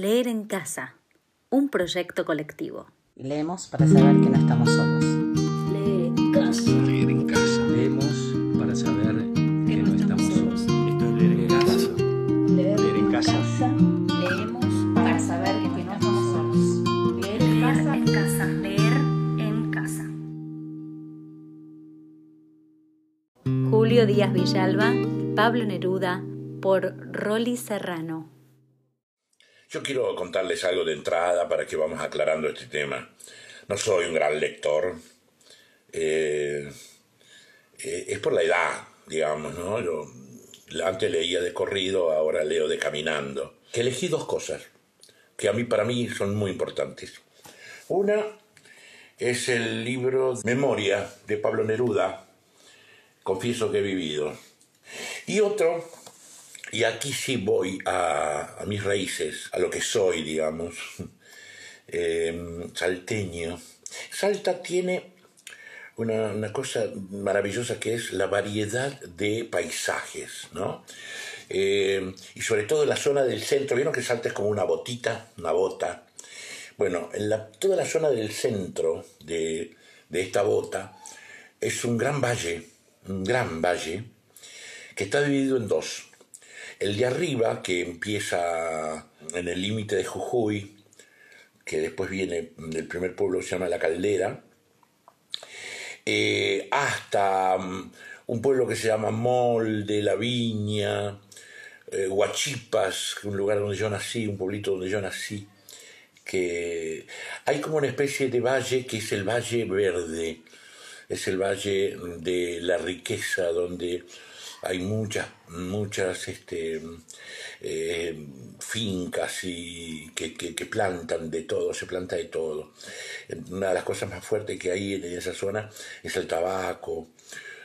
Leer en casa, un proyecto colectivo. Leemos para saber que no estamos solos. Leer en casa. Leer en casa. Leemos para saber que no estamos solos. Esto es leer en casa. Leer en casa. Leemos para saber que no estamos solos. Leer en casa. en casa. Leer en casa. Julio Díaz Villalba, Pablo Neruda, por Rolly Serrano. Yo quiero contarles algo de entrada para que vamos aclarando este tema. No soy un gran lector. eh, eh, es por la edad, digamos, ¿no? Yo antes leía de corrido, ahora leo de caminando. Elegí dos cosas que a mí, para mí, son muy importantes. Una es el libro Memoria de Pablo Neruda, Confieso que he vivido. Y otro y aquí sí voy a, mis raíces, a lo que soy, digamos, eh, salteño. Salta tiene una, una, cosa maravillosa que es la variedad de paisajes, ¿no? Eh, y sobre todo en la zona del centro, ¿vieron que Salta es como una botita, una bota? Bueno, en toda la zona del centro de, de esta bota es un gran valle, un gran valle, que está dividido en dos. El de arriba, que empieza en el límite de Jujuy, que después viene del primer pueblo que se llama La Caldera, eh, hasta um, un pueblo que se llama Molde, La Viña, eh, Huachipas, un lugar donde yo nací, un pueblito donde yo nací, que hay como una especie de valle que es el Valle Verde, es el valle de la riqueza, donde hay muchas, muchas este, eh, fincas y que, que, plantan de todo, se planta de todo. Una de las cosas más fuertes que hay en esa zona es el tabaco,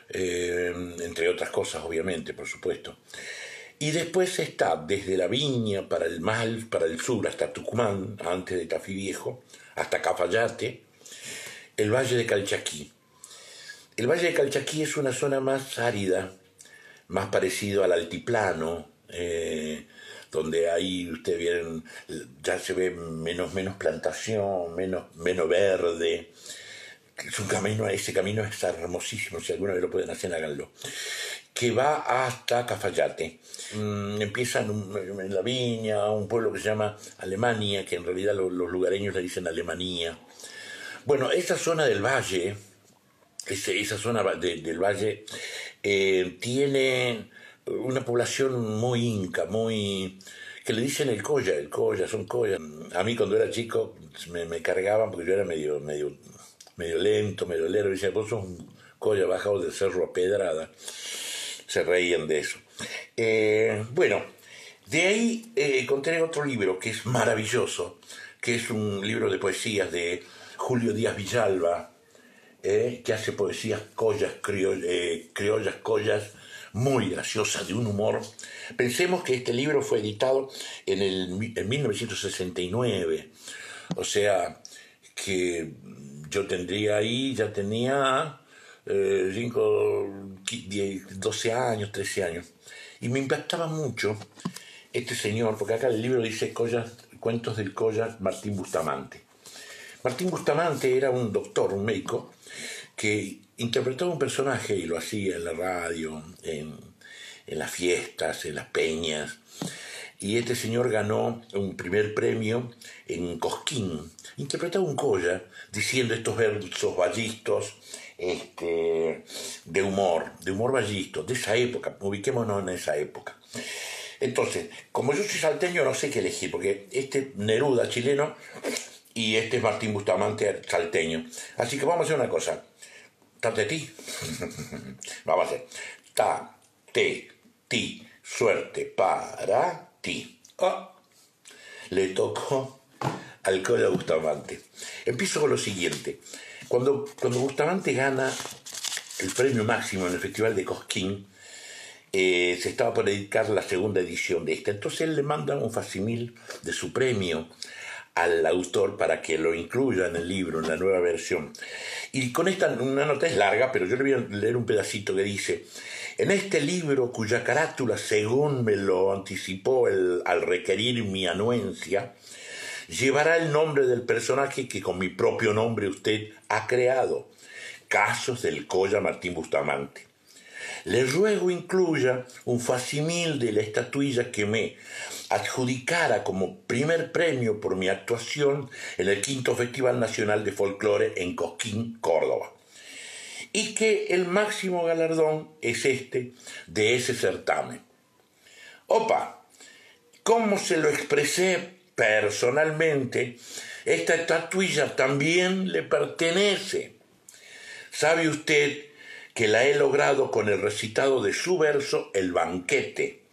eh, entre otras cosas, obviamente, por supuesto. Y después está desde la viña para el mal, para el sur, hasta Tucumán, antes de Tafí Viejo, hasta Cafayate, el Valle de Calchaquí. El Valle de Calchaquí es una zona más árida, más parecido al altiplano, eh, donde ahí ustedes vieron, ya se ve menos, menos plantación, menos, menos verde. Es un camino, ese camino es hermosísimo, si alguna vez lo pueden hacer, háganlo. Que va hasta Cafayate. Mm, empieza en, la viña, un pueblo que se llama Alemania, que en realidad los, los lugareños le dicen Alemania. Bueno, esa zona del valle, ese, esa zona de, del valle, eh, tiene una población muy inca, muy que le dicen el colla, el colla, son collas. A mí cuando era chico me, me, cargaban porque yo era medio, medio, medio lento, medio lero, y decían, vos sos un colla bajado del cerro a pedrada. Se reían de eso. Eh, bueno, de ahí eh, encontré otro libro que es maravilloso, que es un libro de poesías de Julio Díaz Villalba, eh, que hace poesías collas, criollas, eh, criollas, collas, muy graciosas, de un humor. Pensemos que este libro fue editado en, el, en 1969, o sea que yo tendría ahí, ya tenía eh, 5, 10, 12 años, 13 años, y me impactaba mucho este señor, porque acá el libro dice Cuentos del Collas Martín Bustamante. Martín Bustamante era un doctor, un médico, que interpretaba un personaje y lo hacía en la radio, en, las fiestas, en las peñas. Y este señor ganó un primer premio en Cosquín. Interpretaba un colla diciendo estos versos ballistos este, de humor, de humor ballisto, de esa época, ubiquémonos en esa época. Entonces, como yo soy salteño, no sé qué elegir, porque este Neruda chileno y este es Martín Bustamante salteño. Así que vamos a hacer una cosa. Tate ti. vamos a hacer. Ta, te, ti, suerte para ti. Oh. Le tocó al Cola Bustamante. Empiezo con lo siguiente. Cuando, cuando Bustamante gana el premio máximo en el Festival de Cosquín, eh, se estaba por dedicar la segunda edición de esta. Entonces él le manda un facsimil de su premio al autor para que lo incluya en el libro, en la nueva versión. Y con esta, una nota es larga, pero yo le voy a leer un pedacito que dice, en este libro, cuya carátula, según me lo anticipó el, al requerir mi anuencia, llevará el nombre del personaje que con mi propio nombre usted ha creado, Casos del Colla Martín Bustamante. Le ruego incluya un facimil de la estatuilla que me adjudicara como primer premio por mi actuación en el quinto Festival Nacional de Folclore en Cosquín, Córdoba. Y que el máximo galardón es este de ese certamen. Opa, ¿cómo se lo expresé personalmente? Esta estatuilla también le pertenece. ¿Sabe usted que la he logrado con el recitado de su verso El banquete,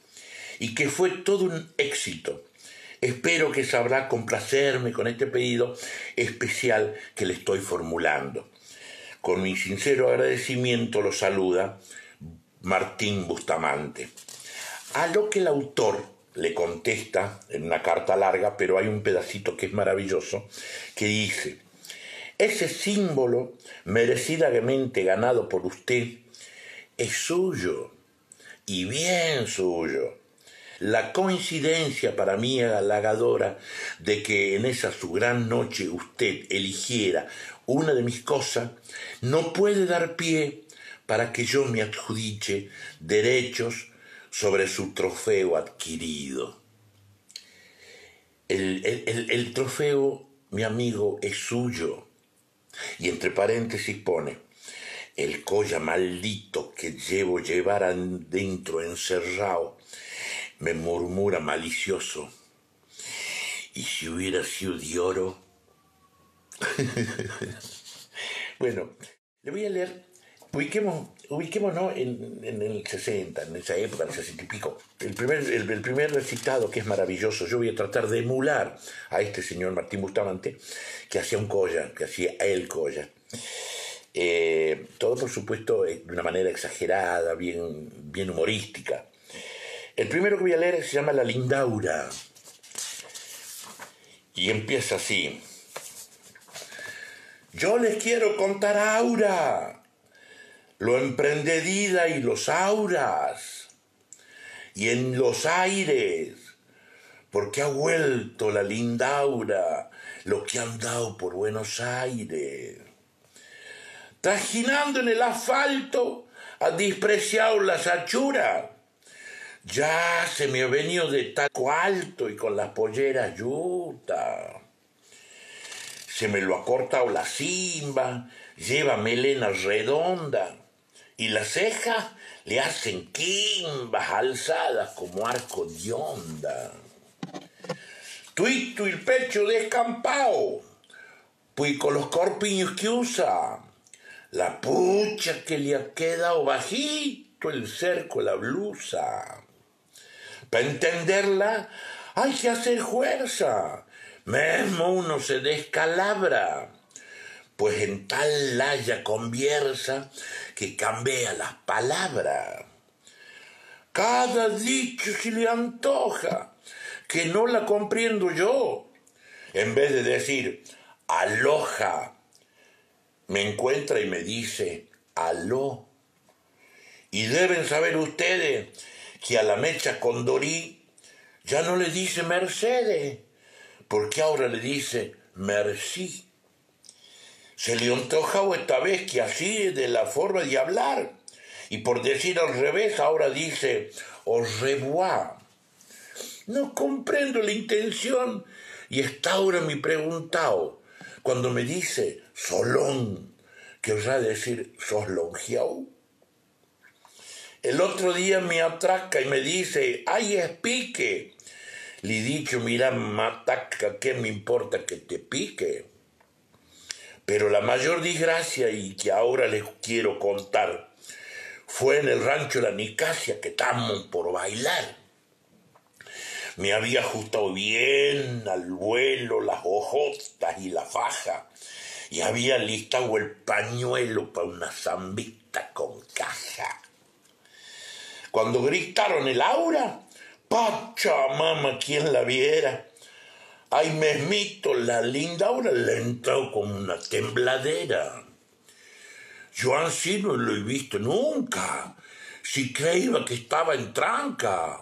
y que fue todo un éxito. Espero que sabrá complacerme con este pedido especial que le estoy formulando. Con mi sincero agradecimiento lo saluda Martín Bustamante. A lo que el autor le contesta en una carta larga, pero hay un pedacito que es maravilloso, que dice, ese símbolo merecidamente ganado por usted es suyo y bien suyo. La coincidencia para mí halagadora de que en esa su gran noche usted eligiera una de mis cosas no puede dar pie para que yo me adjudiche derechos sobre su trofeo adquirido. El, el, el trofeo, mi amigo, es suyo y entre paréntesis pone, el colla maldito que llevo llevar adentro encerrado, me murmura malicioso. ¿Y si hubiera sido de oro? bueno, le voy a leer, ubiquemos, ubiquémonos en, en, el 60, en esa época, en el 60 y pico. El primer, el, primer recitado, que es maravilloso, yo voy a tratar de emular a este señor Martín Bustamante, que hacía un colla, que hacía el colla. Eh, todo, por supuesto, de una manera exagerada, bien, bien humorística. El primero que voy a leer se llama La Lindaura. Y empieza así. Yo les quiero contar Aura, lo emprendedida y los auras, y en los aires, porque ha vuelto la Lindaura lo que han dado por Buenos Aires. Trajinando en el asfalto, ha despreciado la sachura. Ya se me ha venido de taco alto y con las polleras yuta. Se me lo ha cortado la simba, lleva melena redonda y las cejas le hacen quimbas alzadas como arco de onda tuito el pecho descampado, pues con los corpiños que usa, la pucha que le ha quedado bajito el cerco, la blusa. Para entenderla hay que hacer fuerza, mismo uno se descalabra, pues en tal laya conversa que cambia las palabras. Cada dicho se le antoja, que no la comprendo yo. En vez de decir, aloja, me encuentra y me dice, aló. Y deben saber ustedes que a la mecha Condorí ya no le dice Mercedes, porque ahora le dice merci. Se le antojado esta vez que así de la forma de hablar. Y por decir al revés, ahora dice au revoir. No comprendo la intención. Y está ahora mi preguntado, cuando me dice Solón, que os a decir sos. El otro día me atraca y me dice, ay, es pique. Le he dicho, mira, mataca, ¿qué me importa que te pique? Pero la mayor desgracia y que ahora les quiero contar fue en el rancho La Nicasia que estamos por bailar me había ajustado bien al vuelo las hojotas y la faja, y había listado el pañuelo para una zambita con caja. Cuando gritaron el aura, Pachamama, quien la viera, Ay, mesmito, la linda ahora le entró como una tembladera. Yo así no lo he visto nunca. Si creía que estaba en tranca.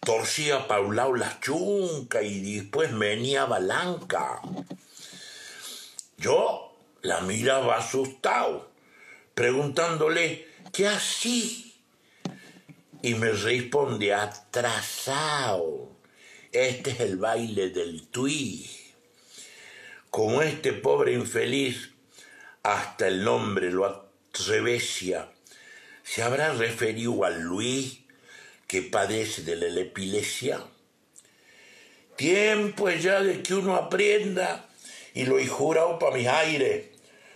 Torcía pa' un lado la chunca y después venía balanca. Yo la miraba asustado, preguntándole, ¿qué así? Y me responde atrasado. Este es el baile del tui. Como este pobre infeliz, hasta el nombre lo atrevecia, se habrá referido al Luis que padece de la epilepsia. Tiempo es ya de que uno aprenda, y lo he jurado para mis aires,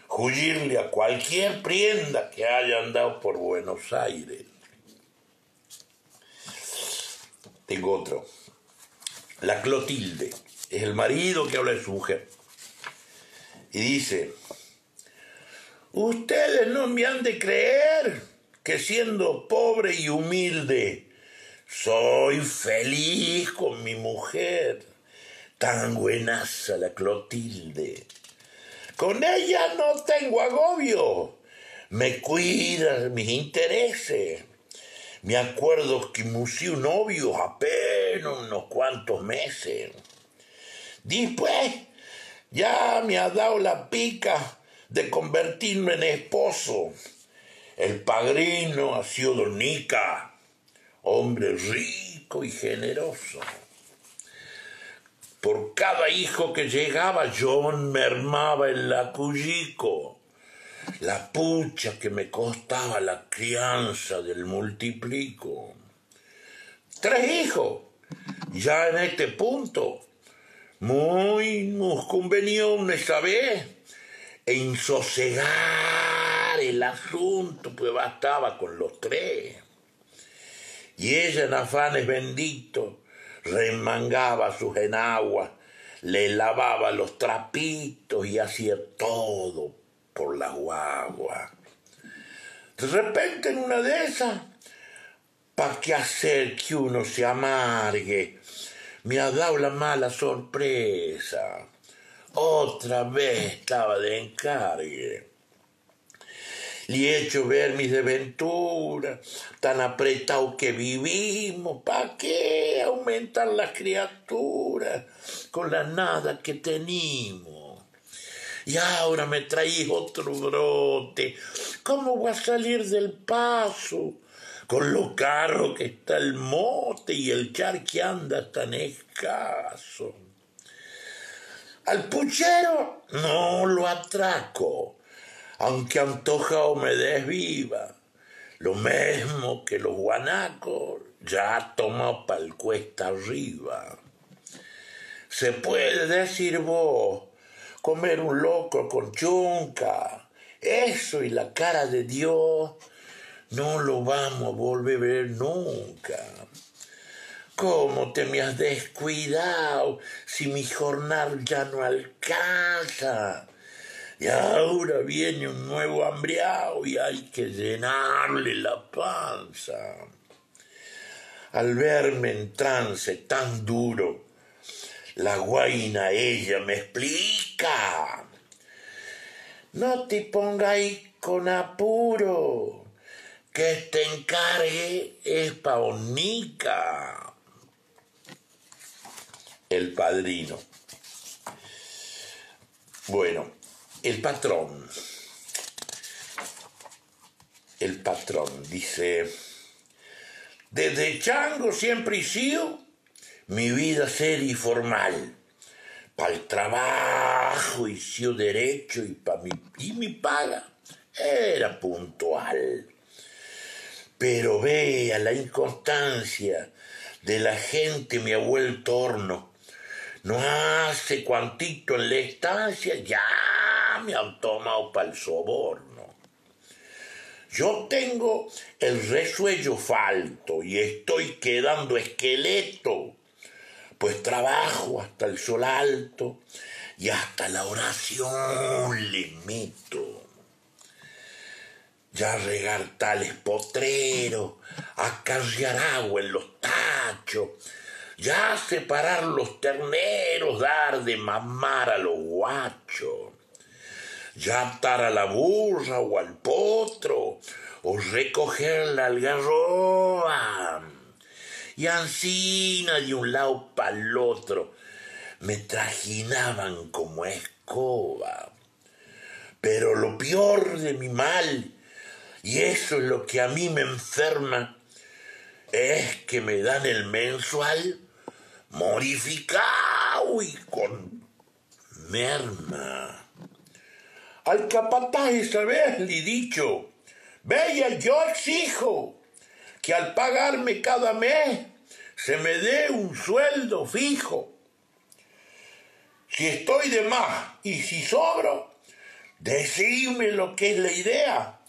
huirle a cualquier prenda que haya andado por Buenos Aires. Otro. La Clotilde. Es el marido que habla de su mujer. Y dice, ustedes no me han de creer que siendo pobre y humilde, soy feliz con mi mujer. Tan buenaza la Clotilde. Con ella no tengo agobio. Me cuida mis intereses. Me acuerdo que musí novio apenas unos cuantos meses. Después ya me ha dado la pica de convertirme en esposo. El padrino ha sido Donica, hombre rico y generoso. Por cada hijo que llegaba, John mermaba el lacullico la pucha que me costaba la crianza del multiplico. Tres hijos, ya en este punto, muy nos convenió esa vez en sosegar el asunto, pues bastaba con los tres. Y ella en afanes benditos remangaba sus enaguas, le lavaba los trapitos y hacía todo por la guagua. De repente en una de esas, ¿para qué hacer que uno se amargue? Me ha dado la mala sorpresa. Otra vez estaba de encargue. Le he hecho ver mis desventuras, tan apretado que vivimos. ¿Para qué aumentar las criaturas con la nada que tenemos? Y ahora me traís otro brote. ¿Cómo voy a salir del paso? Con lo caro que está el mote y el char que anda tan escaso. Al puchero no lo atraco, aunque antojado me desviva. Lo mismo que los guanacos ya tomado pa'l cuesta arriba. Se puede decir vos comer un loco con chunca. Eso y la cara de Dios no lo vamos a volver a ver nunca. ¿Cómo te me has descuidado si mi jornal ya no alcanza? Y ahora viene un nuevo hambriado y hay que llenarle la panza. Al verme en trance tan duro, la guaina ella me explica. No te pongáis con apuro, que este encargue es paonica. El padrino. Bueno, el patrón. El patrón dice, desde chango siempre he sido mi vida seria y formal. Para el trabajo hice derecho y, pa mi paga era puntual. Pero vea la inconstancia de la gente me ha vuelto horno. No hace cuantito en la estancia, ya me han tomado para el soborno. Yo tengo el resuello falto y estoy quedando esqueleto pues trabajo hasta el sol alto y hasta la oración le meto. Ya regar tales potreros, acarrear agua en los tachos, ya separar los terneros, dar de mamar a los guachos, ya atar a la burra o al potro, o recoger la algarroba. Y ansina de un lado para el otro, me trajinaban como escoba. Pero lo peor de mi mal, y eso es lo que a mí me enferma, es que me dan el mensual morificado y con merma. Al capataz vez le he dicho, Bella, yo exijo que al pagarme cada mes se me dé un sueldo fijo. Si estoy de más y si sobro, decidme lo que es la idea,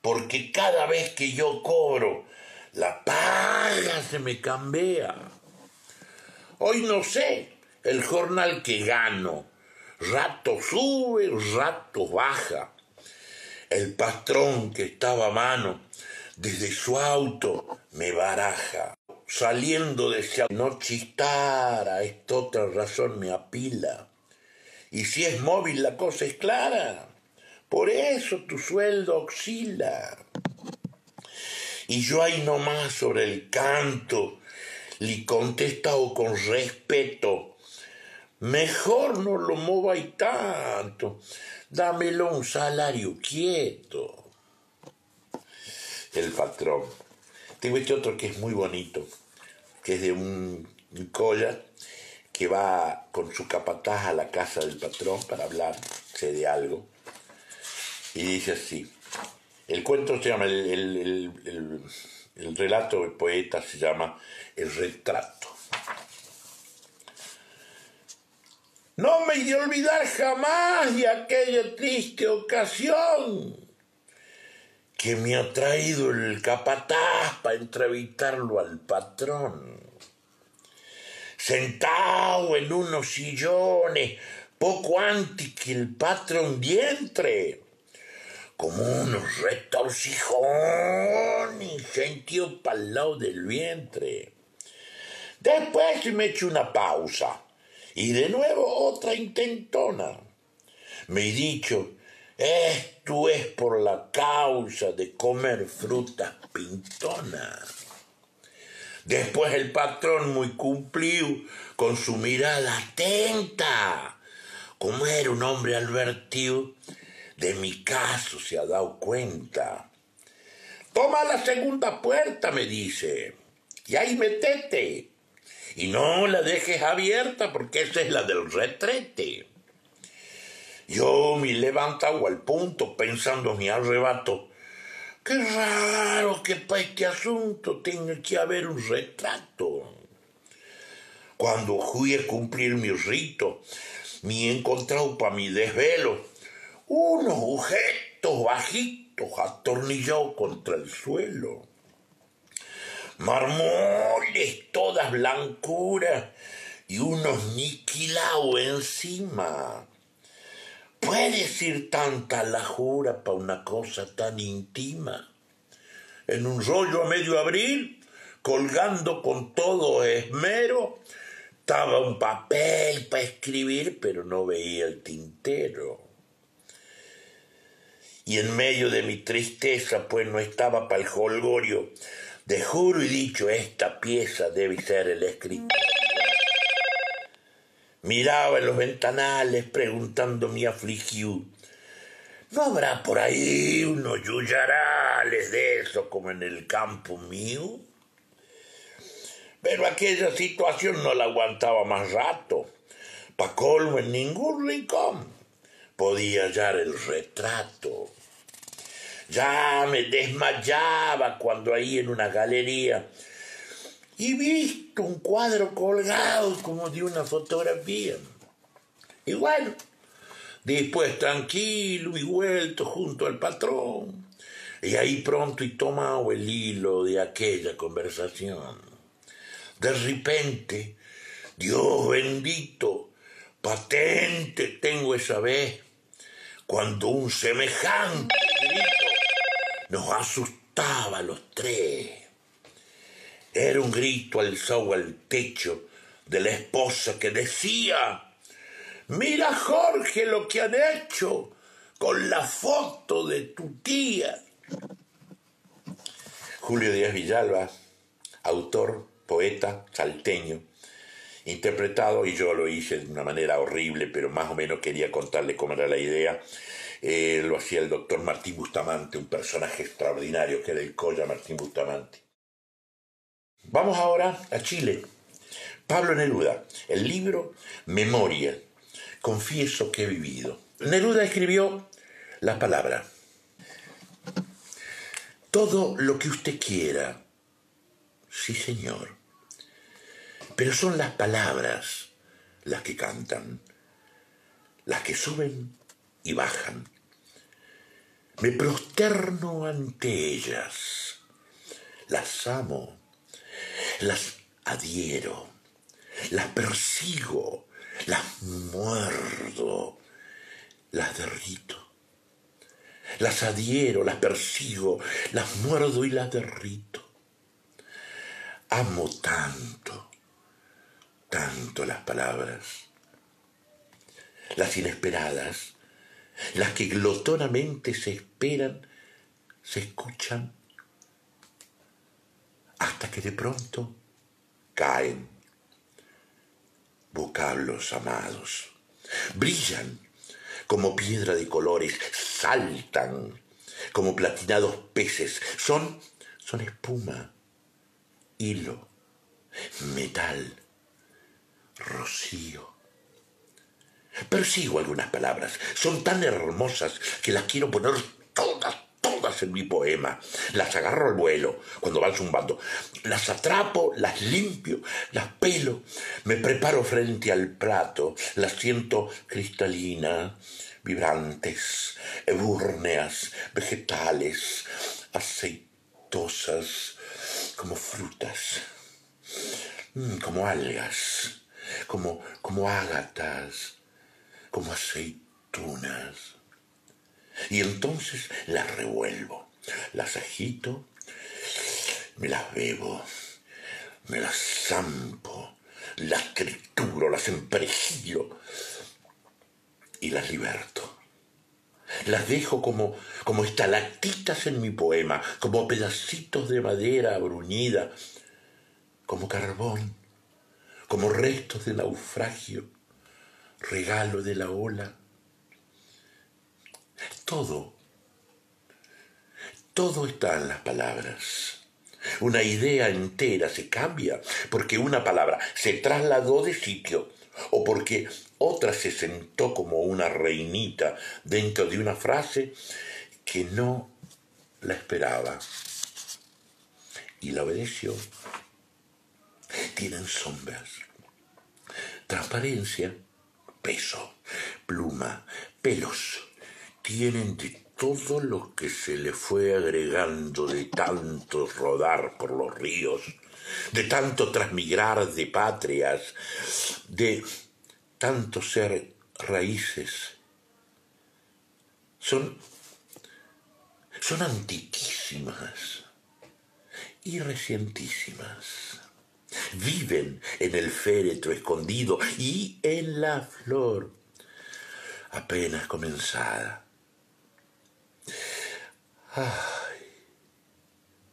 porque cada vez que yo cobro, la paga se me cambia. Hoy no sé el jornal que gano, rato sube, rato baja. El patrón que estaba a mano, desde su auto me baraja. Saliendo de ese no chistara, esta otra razón me apila. Y si es móvil la cosa es clara, por eso tu sueldo oscila. Y yo ahí nomás sobre el canto le contestado con respeto, mejor no lo mováis tanto, dámelo un salario quieto. El patrón. Tengo este otro que es muy bonito, que es de un, un colla que va con su capataz a la casa del patrón para hablar de algo. Y dice así, el cuento se llama, el, el, el, el relato del poeta se llama El retrato. No me de olvidar jamás de aquella triste ocasión que me ha traído el capataz para entrevistarlo al patrón. Sentado en unos sillones, poco antes que el patrón vientre, como unos retorcijones sentido para el lado del vientre. Después me echo una pausa y de nuevo otra intentona. Me he dicho, esto es por la causa de comer frutas pintonas. Después el patrón muy cumplido, con su mirada atenta, como era un hombre advertido, de mi caso se ha dado cuenta. Toma la segunda puerta, me dice, y ahí metete. Y no la dejes abierta porque esa es la del retrete. Yo me levantado al punto pensando mi arrebato. Qué raro que para este asunto tenga que haber un retrato. Cuando fui a cumplir mi rito, me he encontrado para mi desvelo unos objetos bajitos atornillados contra el suelo. Marmoles todas blancuras y unos niquilados encima. ¿Puede ser tanta la jura para una cosa tan íntima? En un rollo a medio abril, colgando con todo esmero, estaba un papel para escribir, pero no veía el tintero. Y en medio de mi tristeza, pues no estaba para el holgorio, de juro y dicho, esta pieza debe ser el escritor. Miraba en los ventanales preguntando mi afligió, ¿no habrá por ahí unos yuyarales de eso como en el campo mío? Pero aquella situación no la aguantaba más rato. Pa' colmo en ningún rincón podía hallar el retrato. Ya me desmayaba cuando ahí en una galería y visto un cuadro colgado como de una fotografía. Y bueno, después tranquilo y vuelto junto al patrón, y ahí pronto y tomado el hilo de aquella conversación. De repente, Dios bendito, patente tengo esa vez, cuando un semejante grito nos asustaba a los tres. Era un grito alzado al techo de la esposa que decía, mira Jorge lo que han hecho con la foto de tu tía. Julio Díaz Villalba, autor, poeta, salteño, interpretado, y yo lo hice de una manera horrible, pero más o menos quería contarle cómo era la idea. Eh, lo hacía el doctor Martín Bustamante, un personaje extraordinario que era el Colla Martín Bustamante. Vamos ahora a Chile. Pablo Neruda, el libro Memoria, confieso que he vivido. Neruda escribió la palabra. Todo lo que usted quiera, sí señor, pero son las palabras las que cantan, las que suben y bajan. Me prosterno ante ellas, las amo, las adhiero, las persigo, las muerdo, las derrito. Las adhiero, las persigo, las muerdo y las derrito. Amo tanto, tanto las palabras, las inesperadas, las que glotonamente se esperan, se escuchan, hasta que de pronto caen vocablos amados, brillan como piedra de colores, saltan como platinados peces, son, son espuma, hilo, metal, rocío. Persigo algunas palabras, son tan hermosas que las quiero poner todas, todas en mi poema. Las agarro al vuelo cuando van zumbando. Las atrapo, las limpio, las pelo. Me preparo frente al plato, las siento cristalina, vibrantes, ebúrneas, vegetales, aceitosas, como frutas, mm, como algas, como, como ágatas, como aceitunas. Y entonces las revuelvo, las agito, me las bebo, me las zampo, las trituro, las emperejillo y las liberto. Las dejo como, como estalactitas en mi poema, como pedacitos de madera bruñida, como carbón, como restos de naufragio, regalo de la ola. Todo, todo está en las palabras. Una idea entera se cambia porque una palabra se trasladó de sitio o porque otra se sentó como una reinita dentro de una frase que no la esperaba y la obedeció. Tienen sombras, transparencia, peso, pluma, pelos. Tienen de todo lo que se le fue agregando de tanto rodar por los ríos, de tanto transmigrar de patrias, de tanto ser raíces. Son, son antiquísimas y recientísimas. Viven en el féretro escondido y en la flor apenas comenzada. Ay,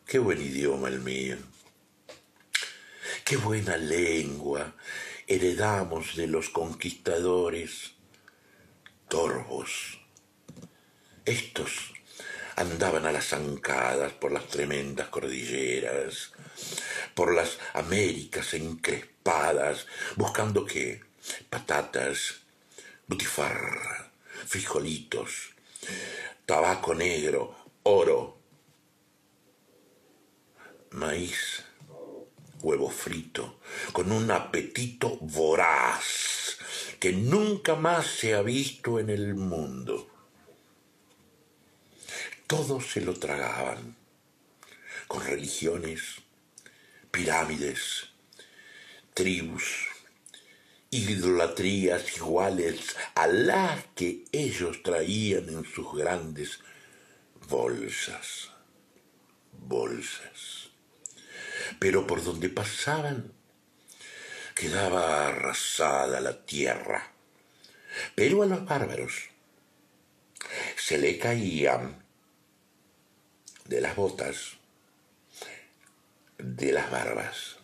qué buen idioma el mío. Qué buena lengua heredamos de los conquistadores torvos. Estos andaban a las zancadas por las tremendas cordilleras, por las Américas encrespadas, buscando qué? Patatas, butifarra, frijolitos, tabaco negro, oro, maíz, huevo frito, con un apetito voraz que nunca más se ha visto en el mundo. Todos se lo tragaban, con religiones, pirámides, tribus, idolatrías iguales a las que ellos traían en sus grandes bolsas, bolsas. pero por donde pasaban quedaba arrasada la tierra. Pero a los bárbaros se le caían de las botas, de las barbas,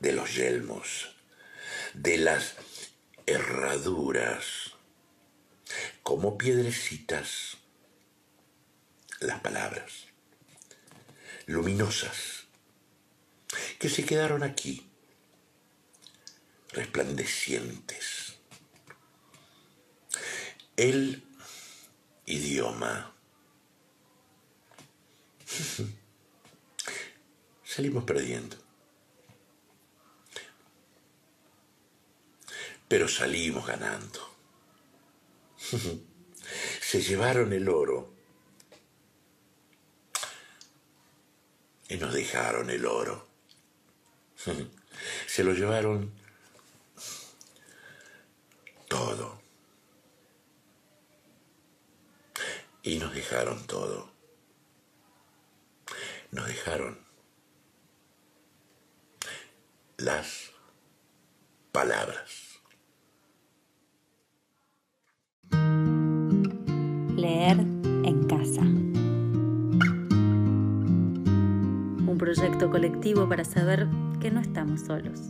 de los yelmos, de las herraduras, como piedrecitas, las palabras, luminosas, que se quedaron aquí, resplandecientes. El idioma. Salimos perdiendo. Pero salimos ganando. Se llevaron el oro y nos dejaron el oro. Se lo llevaron todo. Y nos dejaron todo. Nos dejaron las palabras. Leer proyecto colectivo para saber que no estamos solos.